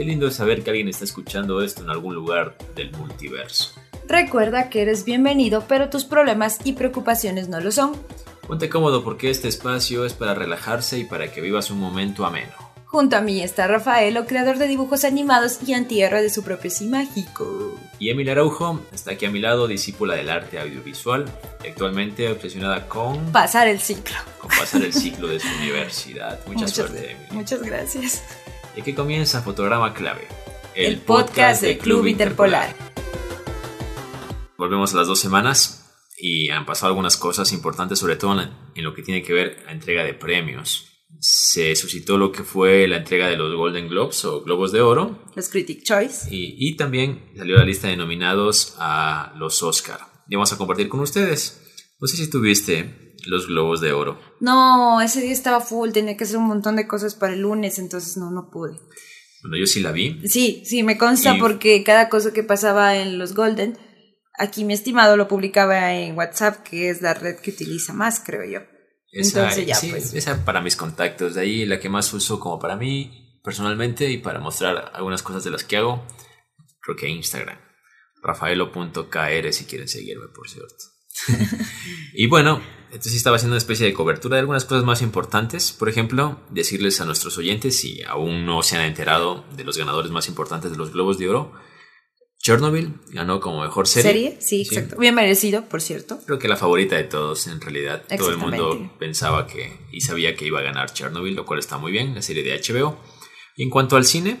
Qué lindo es saber que alguien está escuchando esto en algún lugar del multiverso. Recuerda que eres bienvenido, pero tus problemas y preocupaciones no lo son. Ponte cómodo porque este espacio es para relajarse y para que vivas un momento ameno. Junto a mí está Rafaelo, creador de dibujos animados y antihéroe de su propio sí mágico. Y Emily Araujo está aquí a mi lado, discípula del arte audiovisual y actualmente obsesionada con Pasar el ciclo. con pasar el ciclo de su universidad. Mucha Muchas- suerte, Emily. Muchas gracias. Y aquí comienza Fotograma Clave, El, podcast de Club Interpolar. Volvemos a las dos semanas y han pasado algunas cosas importantes, sobre todo en, en lo que tiene que ver la entrega de premios. Se suscitó lo que fue la entrega de los Golden Globes o Globos de Oro Los Critic Choice. y, y también salió la lista de nominados a los Oscar. Y vamos a compartir con ustedes. No sé si tuviste los Globos de Oro. No, ese día estaba full, tenía que hacer un montón de cosas para el lunes, entonces no, no pude. Bueno, yo sí la vi. Sí, sí, me consta Y- porque cada cosa que pasaba en los Golden, aquí mi estimado lo publicaba en WhatsApp, que es la red que utiliza más, creo yo. Esa, Entonces ya, sí, pues. esa para mis contactos. De ahí la que más uso como para mí personalmente y para mostrar algunas cosas de las que hago. Creo que Instagram. Rafaelo.kr si quieren seguirme, por cierto. y bueno, entonces estaba haciendo una especie de cobertura de algunas cosas más importantes. Por ejemplo, decirles a nuestros oyentes, si aún no se han enterado de los ganadores más importantes de los Globos de Oro, Chernobyl ganó como mejor serie. ¿Serie? Sí, Sí. exacto. Bien merecido, por cierto. Creo que la favorita de todos, en realidad. Todo el mundo pensaba que y sabía que iba a ganar Chernobyl, lo cual está muy bien, la serie de HBO. Y en cuanto al cine,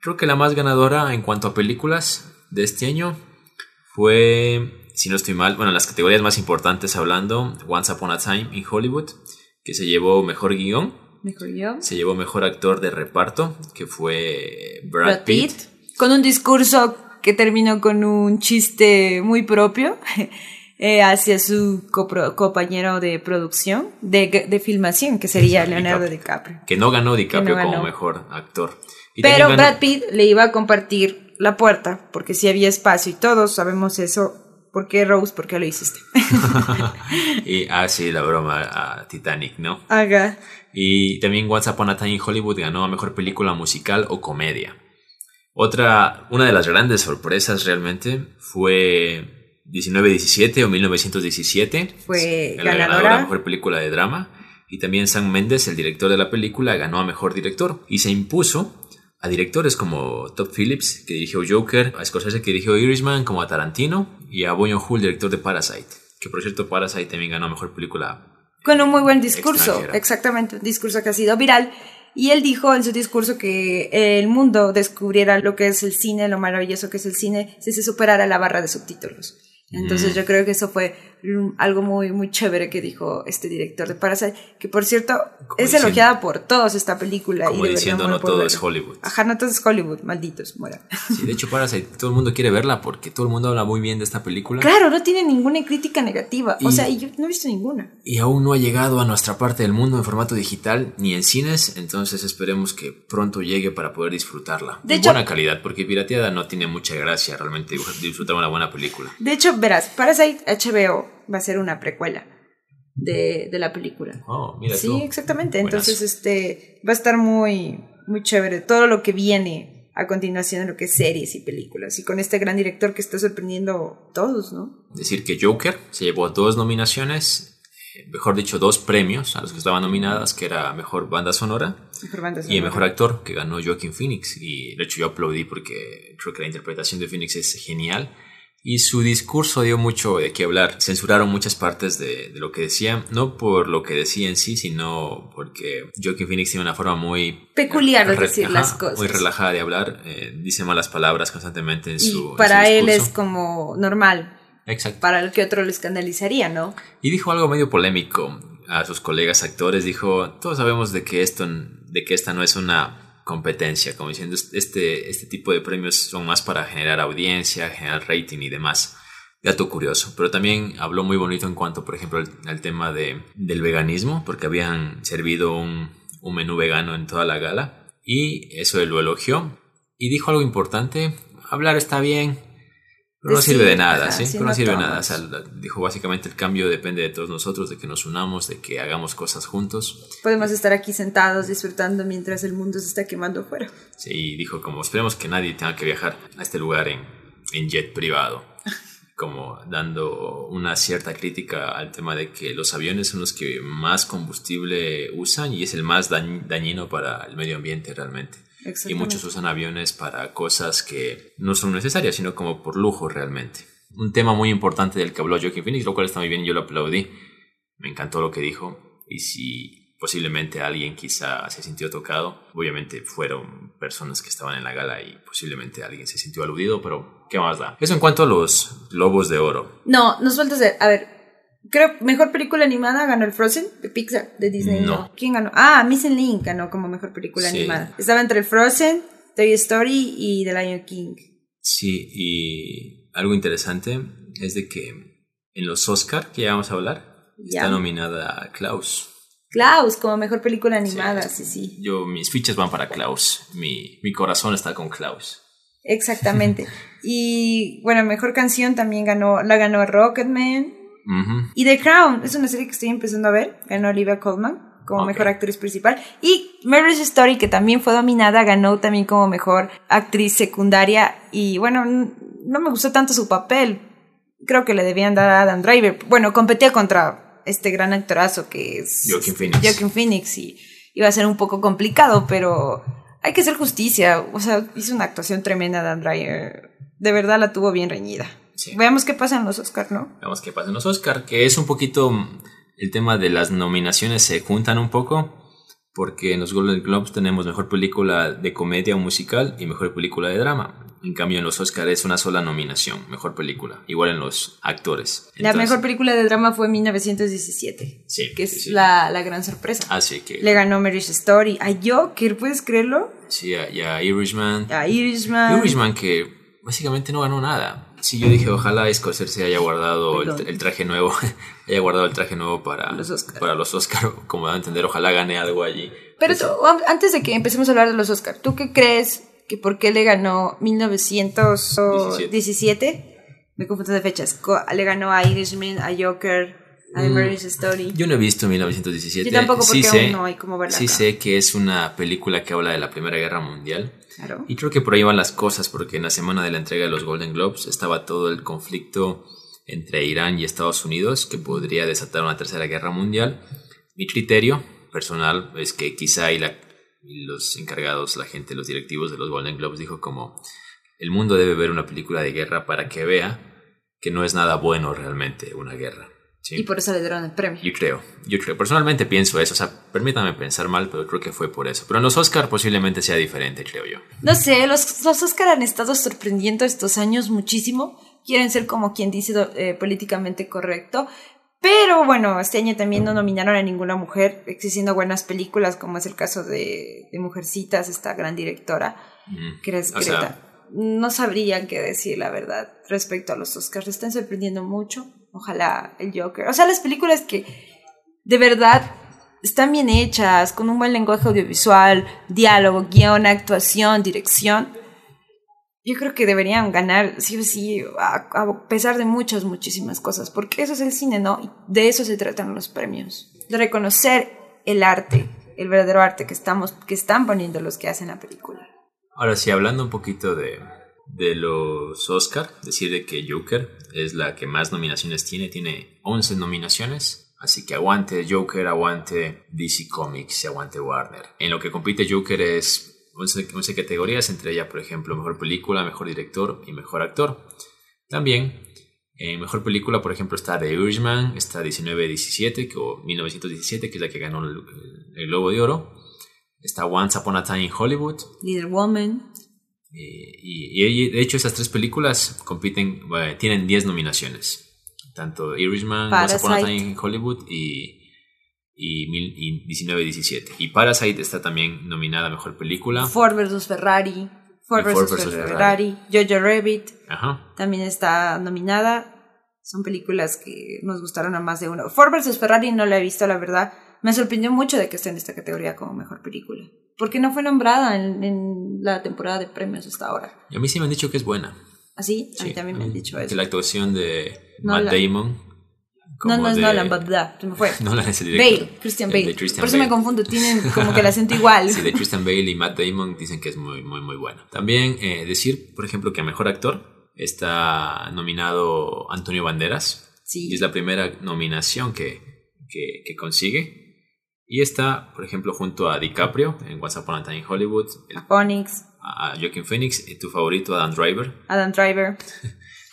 creo que la más ganadora en cuanto a películas de este año fue, si no estoy mal, bueno, las categorías más importantes hablando, Once Upon a Time in Hollywood, que se llevó mejor guion, Mejor yo. se llevó mejor actor de reparto, que fue Brad, Brad Pitt. Pitt, con un discurso que terminó con un chiste muy propio eh, hacia su copro- compañero de producción, de, de filmación, que sería Leonardo DiCaprio. DiCaprio. Que no ganó DiCaprio ganó. como mejor actor. Y Pero ganó- Brad Pitt le iba a compartir la puerta, porque si había espacio y todos sabemos eso. ¿Por qué, Rose? ¿Por qué lo hiciste? y, ah, sí, la broma a Titanic, ¿no? Haga. Y también Once Upon a Time in Hollywood ganó a Mejor Película Musical o Comedia. Otra, una de las grandes sorpresas realmente fue 1917 o 1917. Fue la ganadora ganadora. a Mejor Película de Drama. Y también Sam Mendes, el director de la película, ganó a Mejor Director. Y se impuso a directores como Todd Phillips, que dirigió Joker, a Scorsese, que dirigió Irishman, como a Tarantino, y a Boyon Hull, director de Parasite. Que por cierto, Parasite también ganó Mejor Película Con un muy buen discurso, Extranjera. exactamente, un discurso que ha sido viral. Y él dijo en su discurso que el mundo descubriera lo que es el cine, lo maravilloso que es el cine, si se superara la barra de subtítulos. Entonces Mm. yo creo que eso fue algo muy, muy chévere que dijo este director de Parasite, que por cierto es diciendo- elogiada por todos esta película. Como y diciendo, no todo es Hollywood. Ajá, no todo es Hollywood, malditos, muera. Sí, de hecho, Parasite, todo el mundo quiere verla porque todo el mundo habla muy bien de esta película. Claro, no tiene ninguna crítica negativa. O Y- sea, y yo no he visto ninguna. Y aún no ha llegado a nuestra parte del mundo en formato digital ni en cines, entonces esperemos que pronto llegue para poder disfrutarla. De en hecho- buena calidad, porque pirateada no tiene mucha gracia realmente disfrutar una buena película. De hecho, verás, Parasite HBO va a ser una precuela de, de la película. Oh, mira sí, tú. exactamente. Entonces, este va a estar muy, muy chévere. Todo lo que viene a continuación en lo que es series y películas. Y con este gran director que está sorprendiendo a todos, ¿no? Decir que Joker se llevó dos nominaciones, eh, mejor dicho, dos premios a los que estaban nominadas, que era Mejor Banda Sonora Mejor banda y sonora. Mejor Actor, que ganó Joaquin Phoenix. Y de hecho yo aplaudí porque creo que la interpretación de Phoenix es genial. Y su discurso dio mucho de qué hablar. Censuraron muchas partes de, de lo que decía, no por lo que decía en sí, sino porque Joaquin Phoenix tiene una forma muy Peculiar de decir ajá, las cosas. Muy relajada de hablar, eh, dice malas palabras constantemente en Y su. en para él es como normal. Exacto. Para el que otro lo escandalizaría, ¿no? Y dijo algo medio polémico a sus colegas actores. Dijo, todos sabemos de que esto, de que esta no es una competencia, como diciendo, este, este tipo de premios son más para generar audiencia, generar rating y demás. Dato curioso, pero también habló muy bonito en cuanto, por ejemplo, al, tema de, del veganismo, porque habían servido un, un menú vegano en toda la gala y eso él lo elogió. Y dijo algo importante, hablar está bien, Pero no sirve de nada, ajá, ¿sí? Pero no no sirve de nada. O sea, dijo básicamente el cambio depende de todos nosotros, de que nos unamos, de que hagamos cosas juntos. Podemos estar aquí sentados disfrutando mientras el mundo se está quemando afuera. Sí, dijo como esperemos que nadie tenga que viajar a este lugar en, en jet privado. Como dando una cierta crítica al tema de que los aviones son los que más combustible usan y es el más dañ- dañino para el medio ambiente realmente. Y muchos usan aviones para cosas que no son necesarias, sino como por lujo realmente. Un tema muy importante del que habló Joaquin Phoenix, lo cual está muy bien, yo lo aplaudí. Me encantó lo que dijo. Y si posiblemente alguien quizá se sintió tocado, obviamente fueron personas que estaban en la gala y posiblemente alguien se sintió aludido, pero ¿qué más da? Eso en cuanto a los Globos de Oro. No, nos falta hacer. A ver, creo mejor película animada ganó el Frozen de Pixar, de Disney. No. ¿Quién ganó? Ah, Missing Link ganó como mejor película Sí. animada. Estaba entre el Frozen, Toy Story y The Lion King. Sí, y algo interesante es de que en los Oscar, que ya vamos a hablar, Ya. está nominada Klaus. Klaus como mejor película animada, sí, sí. Yo, mis fichas van para Klaus. Mi, mi corazón está con Klaus. Exactamente. y bueno, mejor canción también ganó, la ganó Rocketman. Y The Crown, es una serie que estoy empezando a ver, ganó Olivia Colman como mejor actriz principal. Y Marriage Story, que también fue dominada, ganó también como mejor actriz secundaria. Y bueno, no me gustó tanto su papel. Creo que le debían dar a Adam Driver. Bueno, competía contra este gran actorazo que es Joaquin Phoenix. Joaquin Phoenix y iba a ser un poco complicado, pero hay que hacer justicia. O sea, hizo una actuación tremenda Adam Driver. De verdad la tuvo bien reñida. Sí. Veamos qué pasa en los Oscars, ¿no? Veamos qué pasa en los Oscar, que es un poquito mm, el tema de las nominaciones se juntan un poco, porque en los Golden Globes tenemos mejor película de comedia o musical y mejor película de drama. En cambio, en los Oscar es una sola nominación, mejor película, igual en los actores. La Entonces- mejor película de drama fue 1917, Sí, que es sí. La, la gran sorpresa. Así que, Le ganó Marriage Story. A Joker, ¿puedes creerlo? sí, a- y a Irishman. A Irishman. Irishman que básicamente no ganó nada. Sí, yo dije, ojalá Scorsese haya guardado el, el traje nuevo, haya guardado el traje nuevo para Los Oscar. para los Oscar, como da a entender, ojalá gane algo allí. Pero tú, antes de que empecemos a hablar de los Oscars, ¿tú qué crees que por qué le ganó 1917? Me confundo de fechas. Le ganó a Irishman, a Joker, a Mm, Marriage Story. Yo no he visto 1917. Yo tampoco, porque sí sé, aún no hay cómo verla Sí acá. sé que es una película que habla de la Primera Guerra Mundial. Claro. Y creo que por ahí van las cosas, porque en la semana de la entrega de los Golden Globes estaba todo el conflicto entre Irán y Estados Unidos que podría desatar una tercera guerra mundial. Mi criterio personal es que quizá y, la- y los encargados, la gente, los directivos de los Golden Globes dijo como el mundo debe ver una película de guerra para que vea que no es nada bueno realmente una guerra. ¿Sí? Y por eso le dieron el premio. Yo creo, yo creo, personalmente pienso eso, o sea, permítame pensar mal, pero creo que fue por eso. Pero en los Oscar posiblemente sea diferente, creo yo. No sé, los, los Oscar han estado sorprendiendo estos años muchísimo. Quieren ser como quien dice eh, políticamente correcto. Pero bueno, este año también no nominaron a ninguna mujer, existiendo buenas películas, como es el caso de, de Mujercitas, esta gran directora, Mm. que es O sea- Greta. no sabrían qué decir, la verdad, respecto a los Oscars. Están sorprendiendo mucho. Ojalá el Joker. O sea, las películas que de verdad están bien hechas, con un buen lenguaje audiovisual, diálogo, guion, actuación, dirección. Yo creo que deberían ganar, sí o sí, a, pesar de muchas, muchísimas cosas, porque eso es el cine, ¿no? Y de eso se tratan los premios, de reconocer el arte, el verdadero arte que, estamos, que están poniendo los que hacen la película. Ahora sí, hablando un poquito de, de los Oscar, decir de que Joker es la que más nominaciones tiene, tiene 11 nominaciones. Así que aguante Joker, aguante DC Comics y aguante Warner. En lo que compite Joker es 11, 11 categorías, entre ellas, por ejemplo, mejor película, mejor director y mejor actor. También, en mejor película, por ejemplo, está The Irishman, está 1917, que, o 1917, que es la que ganó el, Globo de Oro. Está Once Upon a Time in Hollywood, Little Woman, eh, y, y de hecho esas tres películas compiten, bueno, tienen 10 nominaciones. Tanto Irishman, Once Upon a Parasite. Time in Hollywood y, y, y 1917. Y Parasite está también nominada a Mejor Película. Ford vs. Ferrari, Ford vs. versus Ferrari, Jojo Rabbit, Ajá. también está nominada. Son películas que nos gustaron a más de uno. Ford vs. Ferrari no la he visto, la verdad. Me sorprendió mucho de que esté en esta categoría como mejor película. Porque no fue nombrada en, en la temporada de premios hasta ahora. Y a mí sí me han dicho que es buena. ¿Así? A mí Sí. también me han dicho Que eso. la actuación de Nolan. Matt Damon. No, como no es de- Nolan, but blah, se me fue. Nolan es el director. Bale, Christian Bale. Christian Por eso me Bale. confundo, tienen como que el acento igual. Sí, de Tristan Bale y Matt Damon dicen que es muy, muy, muy bueno. También eh, decir, por ejemplo, que a Mejor Actor está nominado Antonio Banderas. Sí. Y es la primera nominación que, que, que consigue. Y está, por ejemplo, junto a DiCaprio en Once Upon a Time in Hollywood, A Phoenix, a Joaquin Phoenix y tu favorito Adam Driver. Adam Driver,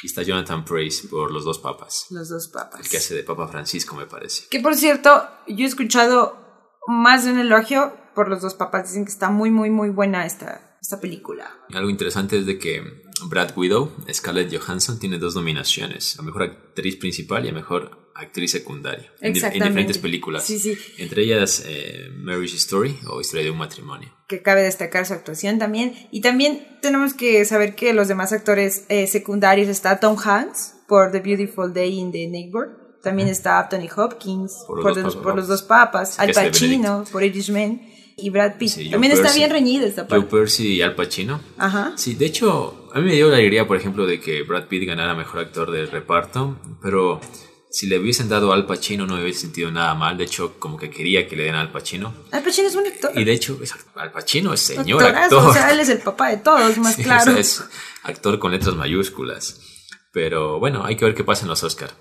Y está Jonathan Price por Los Dos Papas. los dos papas. El que hace de Papa Francisco, me parece. Que por cierto, yo he escuchado más de un elogio por los dos papas. Dicen que está muy, muy, muy buena esta, esta película. Algo interesante es de que Brad Widow, Scarlett Johansson, tiene dos nominaciones, a mejor actriz principal y a mejor actriz secundaria, en, en diferentes películas. Sí, sí. Entre ellas eh, Marriage Story o Historia de un matrimonio. Que cabe destacar su actuación también. Y también tenemos que saber que los demás actores eh, secundarios está Tom Hanks por The Beautiful Day in the Neighbor. También está Anthony Hopkins Por por, los los, dos por papas. los dos papas. Sí, Al Pacino por Irishman. Y Brad Pitt. Sí, Joe también está Pesci. bien reñida esta Joe parte. Percy y Al Pacino. Ajá. Sí, de hecho, a mí me dio la alegría, por ejemplo, de que Brad Pitt ganara mejor actor de reparto, pero si le hubiesen dado a Al Pacino no me hubiese sentido nada mal. De hecho, como que quería que le den a Al Pacino. Al Pacino es un actor. Y de hecho, es- Al Pacino es señor Actorazo, actor. O sea, él es el papá de todos, más Sí, claro. o sea, es actor con letras mayúsculas. Pero bueno, hay que ver qué pasa en los Oscar.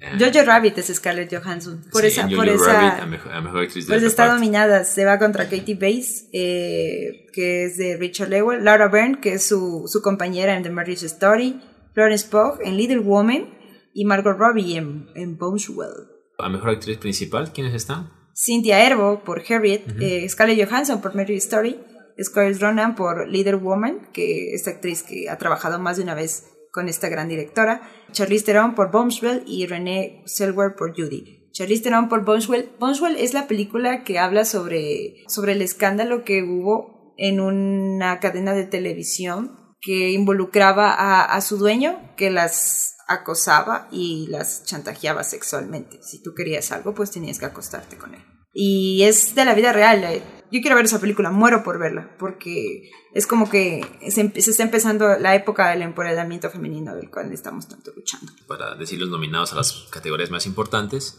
Eh, Jojo Rabbit es Scarlett Johansson. Por sí, esa, por esa, Rabbit, a mejor, a mejor actriz de Pues está reparto. dominada, se va contra Katie Bates, eh, que es de Richard Lewell, Laura Byrne, que es su, su compañera en The Marriage Story, Florence Pugh en Little Woman y Margot Robbie en, en Boneswell. A mejor actriz principal, ¿quiénes están? Cynthia Erivo por Harriet, eh, Scarlett Johansson por Marriage Story, Scarlett Ronan por Little Woman, que es actriz que ha trabajado más de una vez con esta gran directora, Charlize Theron por Bombshell y Renée Zellweger por Judy. Charlize Theron por Bombshell. Bombshell es la película que habla sobre, sobre el escándalo que hubo en una cadena de televisión que involucraba a, a su dueño, que las acosaba y las chantajeaba sexualmente. Si tú querías algo, pues tenías que acostarte con él. Y es de la vida real. eh. Yo quiero ver esa película, muero por verla, porque es como que se, se está empezando la época del empoderamiento femenino del cual estamos tanto luchando. Para decir los nominados a las categorías más importantes.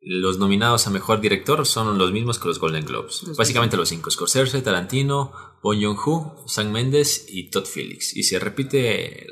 Los nominados a mejor director son los mismos que los Golden Globes. Los Básicamente los cinco: Scorsese, Tarantino, Bong Joon-ho, Sam Mendes y Todd Phillips. Y se repite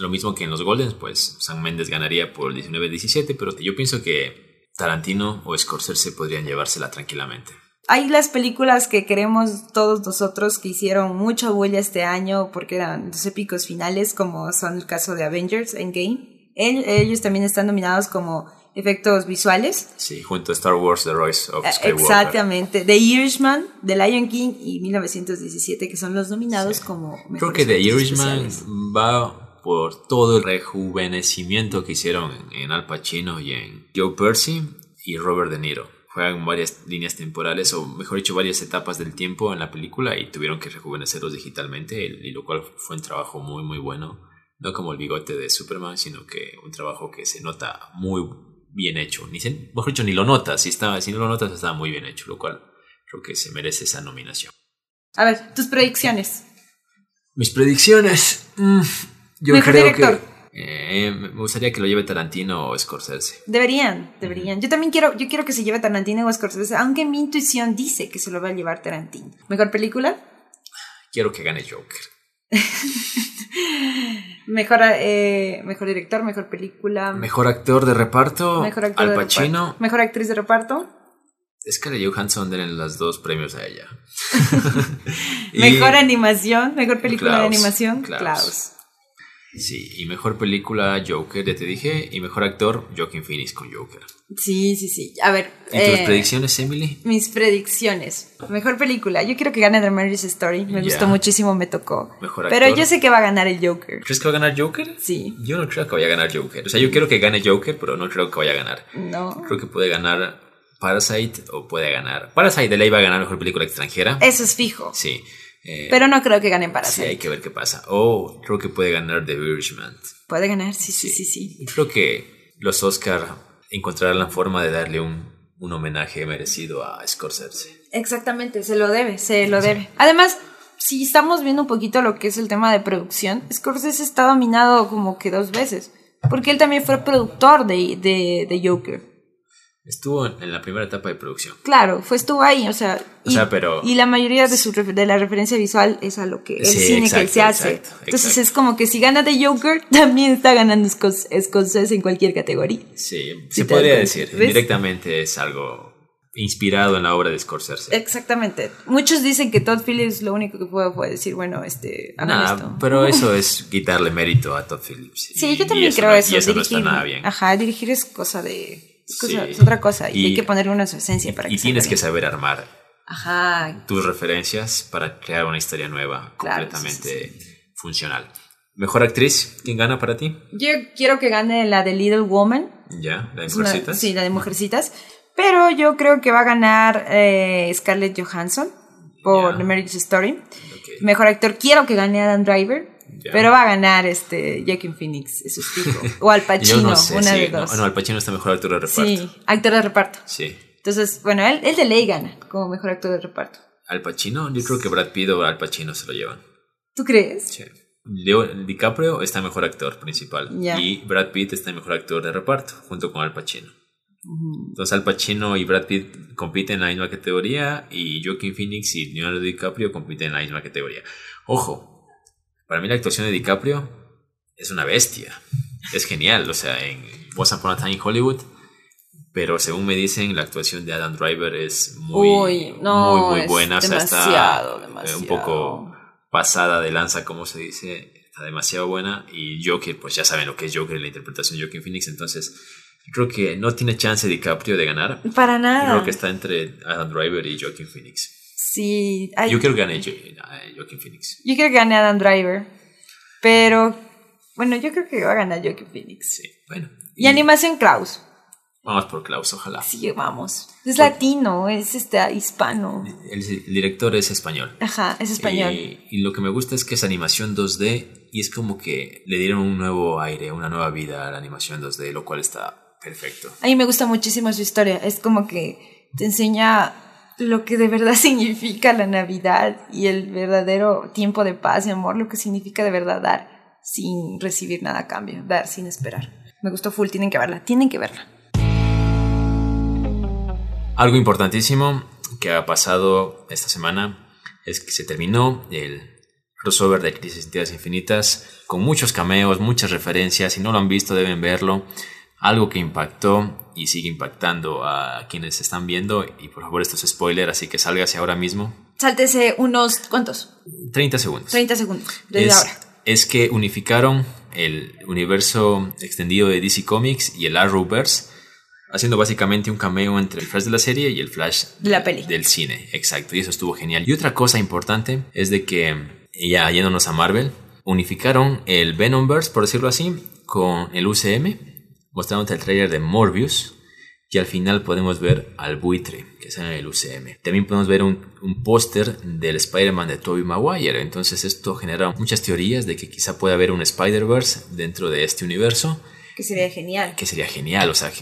lo mismo que en los Golden, pues Sam Mendes ganaría por 19-17, pero yo pienso que Tarantino o Scorsese podrían llevársela tranquilamente. Hay las películas que queremos todos nosotros que hicieron mucha bulla este año porque eran los épicos finales, como son el caso de Avengers Endgame. El- ellos también están nominados como efectos visuales. Sí, junto a Star Wars The Rise of Eh, Skywalker. Exactamente. The Irishman, The Lion King y 1917, que son los nominados como Creo que The Irishman especiales. va por todo el rejuvenecimiento que hicieron en Al Pacino y en Joe Percy y Robert De Niro. Juegan varias líneas temporales, o mejor dicho, varias etapas del tiempo en la película y tuvieron que rejuvenecerlos digitalmente, y lo cual fue un trabajo muy, muy bueno. No como el bigote de Superman, sino que un trabajo que se nota muy bien hecho. Ni se, mejor dicho, ni lo notas. Si, está, si no lo notas, está muy bien hecho, lo cual creo que se merece esa nominación. A ver, tus predicciones. Mis predicciones. mm, yo Mejor creo director. que. eh, me gustaría que lo lleve Tarantino o Scorsese. Deberían, deberían. Yo también quiero, yo quiero que se lleve Tarantino o Scorsese, aunque mi intuición dice que se lo va a llevar Tarantino. ¿Mejor película? Quiero que gane Joker. Mejor, eh, mejor director, mejor película. Mejor actor de reparto. mejor actor Al de Pacino. reparto. Mejor actriz de reparto. Scarlett Johansson denle los dos premios a ella. Mejor animación, mejor película de animación. Klaus. Klaus. Sí, y mejor película Joker, ya te dije. Y mejor actor Joaquin Phoenix con Joker. Sí, sí, sí. A ver. ¿Y tus eh, predicciones, Emily? Mis predicciones. Mejor película. Yo quiero que gane The Marriage Story. Me gustó muchísimo, me tocó. Mejor Pero actor. yo sé que va a ganar el Joker. ¿Crees que va a ganar Joker? Sí. Yo no creo que vaya a ganar Joker. O sea, yo quiero que gane Joker, pero no creo que vaya a ganar. No. Creo que puede ganar Parasite o puede ganar. Parasite de ley va a ganar mejor película extranjera. Eso es fijo. Sí. Eh, Pero no creo que ganen para sí, hay que ver qué pasa. O creo que puede ganar The Irishman. Puede ganar, sí, sí, sí, sí. Creo que los Oscar encontrarán la forma de darle un, un homenaje merecido a Scorsese. Exactamente, se lo debe, se lo debe. Además, si estamos viendo un poquito lo que es el tema de producción, Scorsese está dominado como que dos veces. Porque él también fue productor de, de, de Joker. Estuvo en la primera etapa de producción. Claro, fue estuvo ahí, o sea, O y, sea, pero- y la mayoría de su de la referencia visual es a lo que el Sí, cine que él exacto, se hace. exacto, Entonces exacto. es como que si gana de Joker, también está ganando Scors- Scorsese en cualquier categoría. Sí, se podría decir. ¿ves? Directamente es algo inspirado en la obra de Scorsese. Exactamente. Muchos dicen que Todd Phillips lo único que fue fue decir, bueno, este, Nah, esto. pero eso es quitarle mérito a Todd Phillips. Sí, Y- yo también creo no- eso. Y eso no dirigir, está nada bien. Ajá, dirigir es cosa de. Es, cosa- Sí. es otra cosa. Y, Y- hay que ponerle una su esencia para que Y sea tienes que saber armar Ajá. tus referencias para crear una historia nueva, Claro, completamente funcional. Mejor actriz, ¿quién gana para ti? Yo quiero que gane la de Little Woman. ¿Ya? ¿La de una- Mujercitas? sí, la de Mujercitas. Pero yo creo que va a ganar eh, Scarlett Johansson por. The Marriage Story. Mejor actor, quiero que gane Adam Driver. Ya. Pero va a ganar este Joaquin Phoenix, eso es fijo. O Al Pacino, no sé, una sí, de no, dos. no, Al Pacino está mejor actor de reparto. sí, actor de reparto. Sí. Entonces, bueno, él, él de ley gana como mejor actor de reparto. Al Pacino, yo creo que Brad Pitt o Al Pacino se lo llevan. ¿Tú crees? Sí. Leo DiCaprio está mejor actor principal Ya. y Brad Pitt está mejor actor de reparto junto con Al Pacino. Entonces Al Pacino y Brad Pitt compiten en la misma categoría y Joaquin Phoenix y Leonardo DiCaprio compiten en la misma categoría. Ojo, para mí la actuación de DiCaprio es una bestia. Es genial, o sea, en Once Upon a Time in Hollywood. Pero según me dicen, la actuación de Adam Driver es muy, Uy, no, muy, muy es buena. O sea, demasiado, está eh, demasiado. un poco pasada de lanza, como se dice. Está demasiado buena. Y Joker, pues ya saben lo que es Joker la interpretación de Joaquin Phoenix. Entonces, creo que no tiene chance DiCaprio de ganar. Para nada. creo que está entre Adam Driver y Joaquin Phoenix. Sí, Yo quiero que gane Jo- eh, Joaquin Phoenix. yo creo que gane Adam Driver. Pero, bueno, yo creo que va a ganar Joaquin Phoenix. Sí, bueno. Y animación Klaus. Vamos por Klaus, ojalá. Sí, vamos. Es latino, es este hispano. El, el director es español. Ajá, es español. Y, y lo que me gusta es que es animación 2D y es como que le dieron un nuevo aire, una nueva vida a la animación 2D, lo cual está perfecto. A mí me gusta muchísimo su historia. Es como que te enseña lo que de verdad significa la Navidad y el verdadero tiempo de paz y amor, lo que significa de verdad dar sin recibir nada a cambio, dar sin esperar. Me gustó full, tienen que verla, tienen que verla. Algo importantísimo que ha pasado esta semana es que se terminó el crossover de Crisis en Tierras Infinitas con muchos cameos, muchas referencias. Si no lo han visto, deben verlo. Algo que impactó y sigue impactando a quienes están viendo. Y por favor, esto es spoiler, así que sálgase ahora mismo. Sáltese unos, ¿cuántos? 30 segundos. 30 segundos, desde es, ahora. es que unificaron el universo extendido de DC Comics y el Arrowverse, haciendo básicamente un cameo entre el Flash de la serie y el Flash De la peli. del cine. Exacto, y eso estuvo genial. Y otra cosa importante es de que, ya yéndonos a Marvel, unificaron el Venomverse, por decirlo así, con el UCM, mostrándote el trailer de Morbius. Y al final podemos ver al buitre que sale en el UCM. También podemos ver un, un póster del Spider-Man de Tobey Maguire. Entonces esto genera muchas teorías de que quizá pueda haber un Spider-Verse dentro de este universo. Que sería genial. Que sería genial. O sea,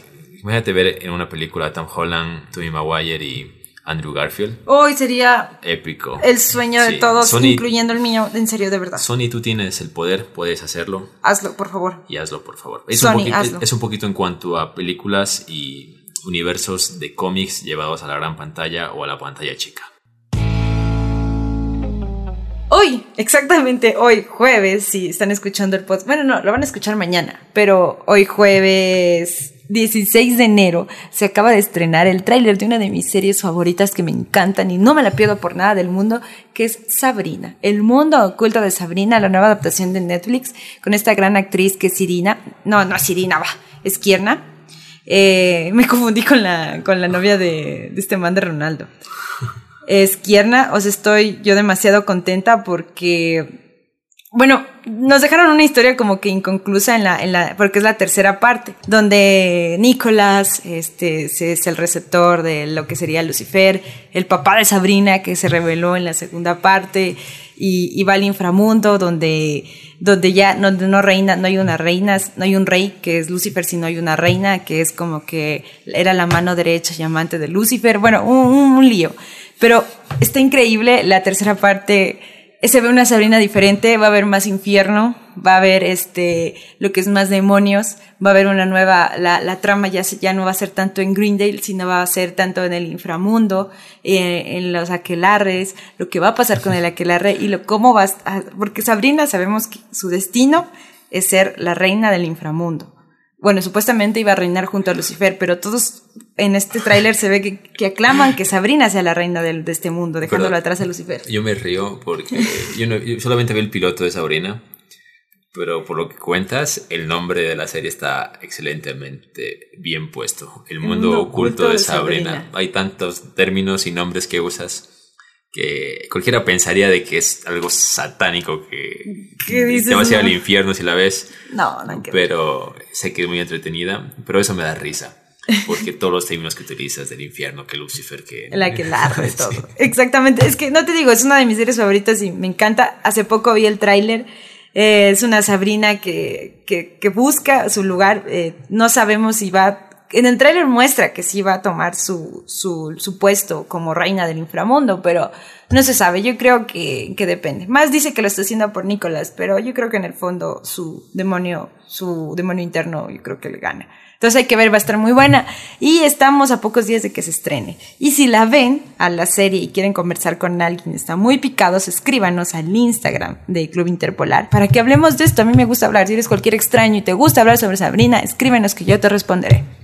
imagínate ver en una película a Tom Holland, Tobey Maguire y Andrew Garfield. Hoy sería Épico. el sueño de todos, Sony- incluyendo el mío, en serio, de verdad. Sony, tú tienes el poder, puedes hacerlo Hazlo, por favor. y hazlo, por favor. Es, Sony, un, poquito, hazlo. es un poquito en cuanto a películas y universos de cómics llevados a la gran pantalla o a la pantalla chica. Hoy, exactamente hoy, jueves, si están escuchando el podcast. Bueno, no, lo van a escuchar mañana, pero hoy jueves 16 de enero se acaba de estrenar el tráiler de una de mis series favoritas que me encantan y no me la pierdo por nada del mundo, que es Sabrina, el mundo oculto de Sabrina, la nueva adaptación de Netflix con esta gran actriz que es Irina, no, no es Irina, va, es Kierna. Eh, me confundí con la, con la novia de, de este man de Ronaldo es Kierna, o sea, estoy yo demasiado contenta porque, bueno, nos dejaron una historia como que inconclusa en la, en la, porque es la tercera parte, donde Nicolás, este, es el receptor de lo que sería Lucifer, el papá de Sabrina que se reveló en la segunda parte, y, y va al inframundo donde, donde ya no, reina, no hay una reina, no hay un rey que es Lucifer, sino hay una reina que es como que era la mano derecha y amante de Lucifer, bueno, un, un lío. Pero está increíble la tercera parte. Se ve una Sabrina diferente, va a haber más infierno, va a haber este, lo que es más demonios, va a haber una nueva, la, la trama ya, ya no va a ser tanto en Greendale, sino va a ser tanto en el inframundo, eh, en los aquelarres, lo que va a pasar con el aquelarre y lo cómo va a, porque Sabrina sabemos que su destino es ser la reina del inframundo bueno, supuestamente iba a reinar junto a Lucifer, pero todos en este tráiler se ve que, aclaman que Sabrina sea la reina de, este mundo, dejándolo atrás a Lucifer. Yo me río porque yo, solamente vi el piloto de Sabrina, pero por lo que cuentas, el nombre de la serie está excelentemente bien puesto. El mundo, oculto, de, Sabrina. Hay tantos términos y nombres que usas que cualquiera pensaría de que es algo satánico que te vas a ir al infierno si la ves. No, no Pero sé que es muy entretenida, pero eso me da risa. Porque todos los términos que utilizas del infierno, que Lucifer, que... La que larga todo. Exactamente. Es que, no te digo, es una de mis series favoritas y me encanta. Hace poco vi el tráiler. Eh, es una Sabrina que, que, que busca su lugar. Eh, no sabemos si va en el tráiler muestra que sí va a tomar su, su, su, puesto como reina del inframundo, pero no se sabe. Yo creo que, que, depende. Más dice que lo está haciendo por Nicolás, pero yo creo que en el fondo su demonio, su demonio interno, yo creo que le gana. Entonces hay que ver, va a estar muy buena. Y estamos a pocos días de que se estrene. Y si la ven a la serie y quieren conversar con alguien, está muy picados, escríbanos al Instagram de Club Interpolar para que hablemos de esto. A mí me gusta hablar. Si eres cualquier extraño y te gusta hablar sobre Sabrina, escríbenos que yo te responderé.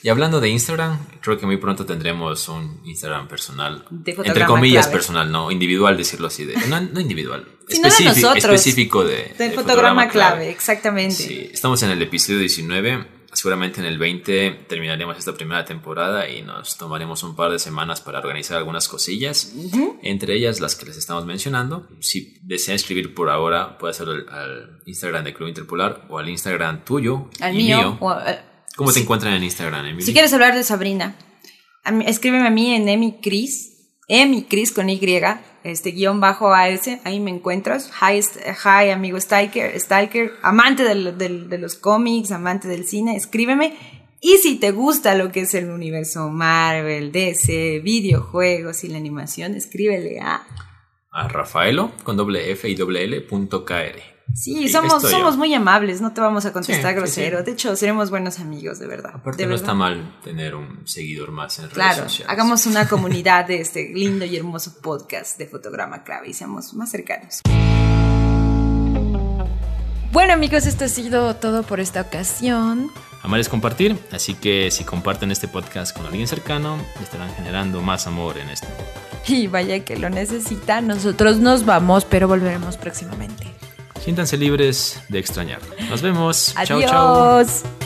Y hablando de Instagram, creo que muy pronto tendremos un Instagram personal. entre comillas personal, no individual, decirlo así. De, no, no individual. específico, específico de, de, fotograma, clave, exactamente. Sí, estamos en el episodio 19. Seguramente en el 20 terminaremos esta primera temporada y nos tomaremos un par de semanas para organizar algunas cosillas. Entre ellas las que les estamos mencionando. Si desean escribir por ahora, puede hacerlo al, Instagram de Club Interpolar o al Instagram tuyo. Al mío. Eh, ¿Cómo te encuentran en Instagram, Emily? Si quieres hablar de Sabrina, escríbeme a mí en emicris, emicris con Y, este guion bajo AS, ahí me encuentras. Hi, hi amigo Stalker, Stalker amante de los cómics, amante del cine, escríbeme. Y si te gusta lo que es el universo Marvel, DC, videojuegos y la animación, escríbele a... A Rafaelo con doble F y doble L punto KR. Sí, somos, somos muy amables, no te vamos a contestar grosero. De hecho, seremos buenos amigos, de verdad. Aparte, no está mal tener un seguidor más en redes sociales. hagamos una comunidad de este lindo y hermoso podcast de Fotograma Clave y seamos más cercanos. Bueno amigos, esto ha sido todo por esta ocasión. Amar es compartir, así que si comparten este podcast con alguien cercano, estarán generando más amor en este Y vaya que lo necesita, nosotros nos vamos, pero volveremos próximamente. Siéntanse libres de extrañar. Nos vemos. Adiós. Chao, chao.